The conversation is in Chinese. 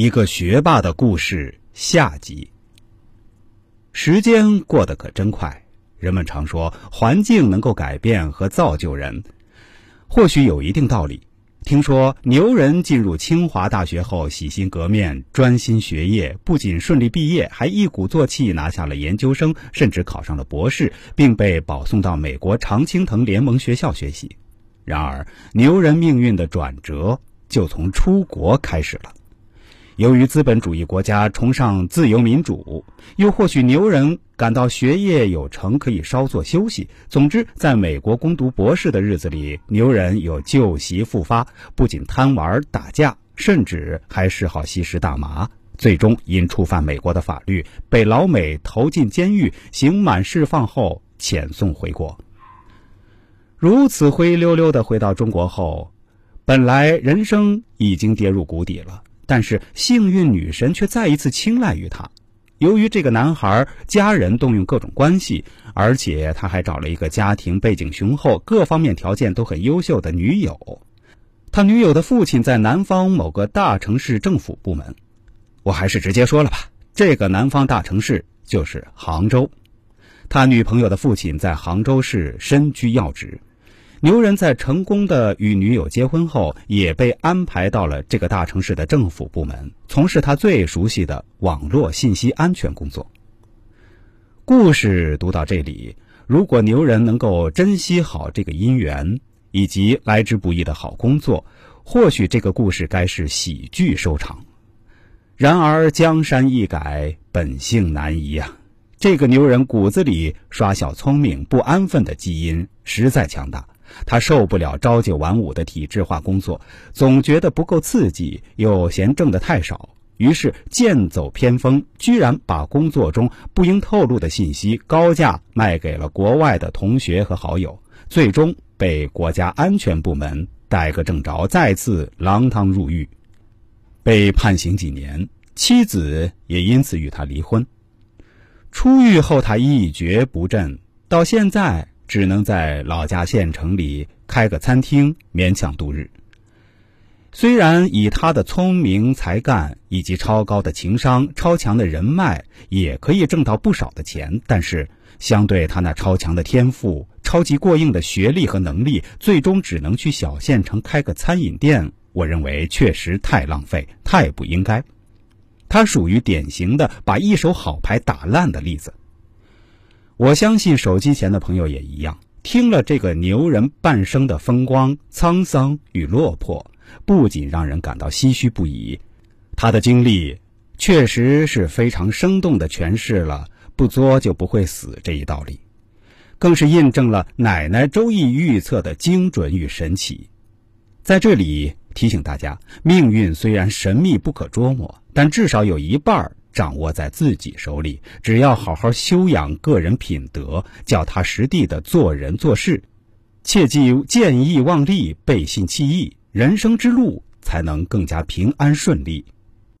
一个学霸的故事下集。时间过得可真快，人们常说环境能够改变和造就人，或许有一定道理。听说牛人进入清华大学后洗心革面，专心学业，不仅顺利毕业，还一鼓作气拿下了研究生，甚至考上了博士，并被保送到美国常青藤联盟学校学习。然而，牛人命运的转折就从出国开始了。由于资本主义国家崇尚自由民主，又或许牛人感到学业有成可以稍作休息。总之，在美国攻读博士的日子里，牛人有旧习复发，不仅贪玩打架，甚至还嗜好吸食大麻。最终因触犯美国的法律，被老美投进监狱，刑满释放后遣送回国。如此灰溜溜的回到中国后，本来人生已经跌入谷底了。但是幸运女神却再一次青睐于他。由于这个男孩家人动用各种关系，而且他还找了一个家庭背景雄厚、各方面条件都很优秀的女友。他女友的父亲在南方某个大城市政府部门，我还是直接说了吧，这个南方大城市就是杭州。他女朋友的父亲在杭州市身居要职。牛人在成功的与女友结婚后，也被安排到了这个大城市的政府部门，从事他最熟悉的网络信息安全工作。故事读到这里，如果牛人能够珍惜好这个姻缘以及来之不易的好工作，或许这个故事该是喜剧收场。然而江山易改，本性难移呀！这个牛人骨子里耍小聪明、不安分的基因实在强大。他受不了朝九晚五的体制化工作，总觉得不够刺激，又嫌挣得太少，于是剑走偏锋，居然把工作中不应透露的信息高价卖给了国外的同学和好友，最终被国家安全部门逮个正着，再次锒铛入狱，被判刑几年，妻子也因此与他离婚。出狱后，他一蹶不振，到现在。只能在老家县城里开个餐厅勉强度日。虽然以他的聪明才干以及超高的情商、超强的人脉，也可以挣到不少的钱，但是相对他那超强的天赋、超级过硬的学历和能力，最终只能去小县城开个餐饮店。我认为确实太浪费，太不应该。他属于典型的把一手好牌打烂的例子。我相信手机前的朋友也一样，听了这个牛人半生的风光、沧桑与落魄，不仅让人感到唏嘘不已，他的经历确实是非常生动的诠释了“不作就不会死”这一道理，更是印证了奶奶周易预测的精准与神奇。在这里提醒大家，命运虽然神秘不可捉摸，但至少有一半儿。掌握在自己手里，只要好好修养个人品德，脚踏实地的做人做事，切忌见义忘利、背信弃义，人生之路才能更加平安顺利。